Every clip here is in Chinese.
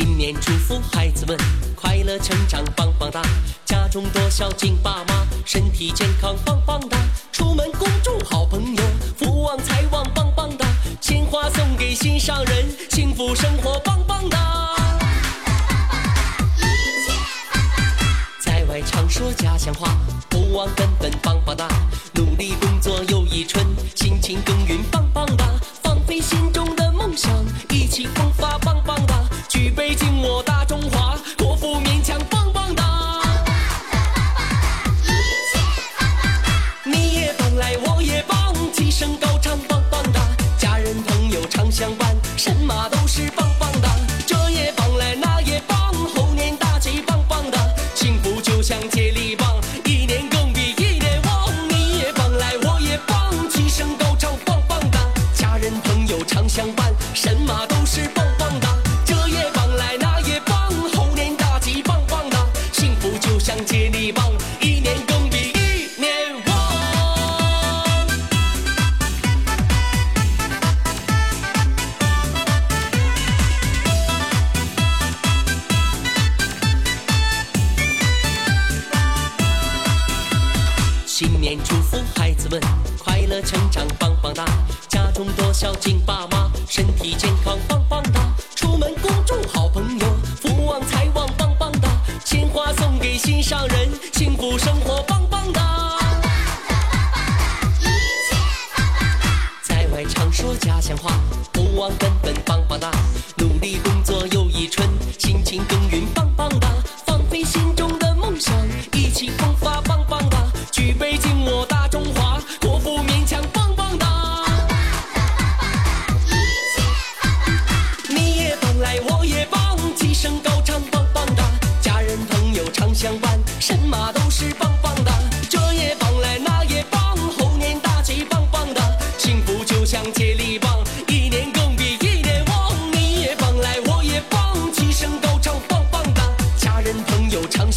新年祝福孩子们快乐成长棒棒哒，家中多孝敬爸妈，身体健康棒棒哒，出门恭祝好朋友福旺财旺棒棒哒，鲜花送给心上人，幸福生活棒棒哒。在外常说家乡话，不忘根本棒棒哒，努力我大中华，新年祝福孩子们快乐成长棒棒哒，家中多孝敬爸妈，身体健康棒棒哒，出门恭祝好朋友福旺财旺棒棒哒，鲜花送给心上人，幸福生活棒棒哒。在外常说家乡话，不忘根本棒棒哒，努力工作又一春，辛勤耕耘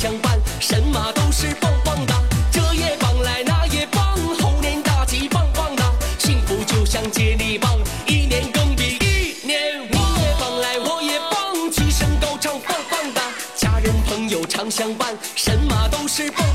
相伴，神马都是棒棒哒，这也棒来那也棒，猴年大吉棒棒哒，幸福就像接力棒，一年更比一年。你也棒来我也棒，齐声高唱棒棒哒，家人朋友常相伴，神马都是棒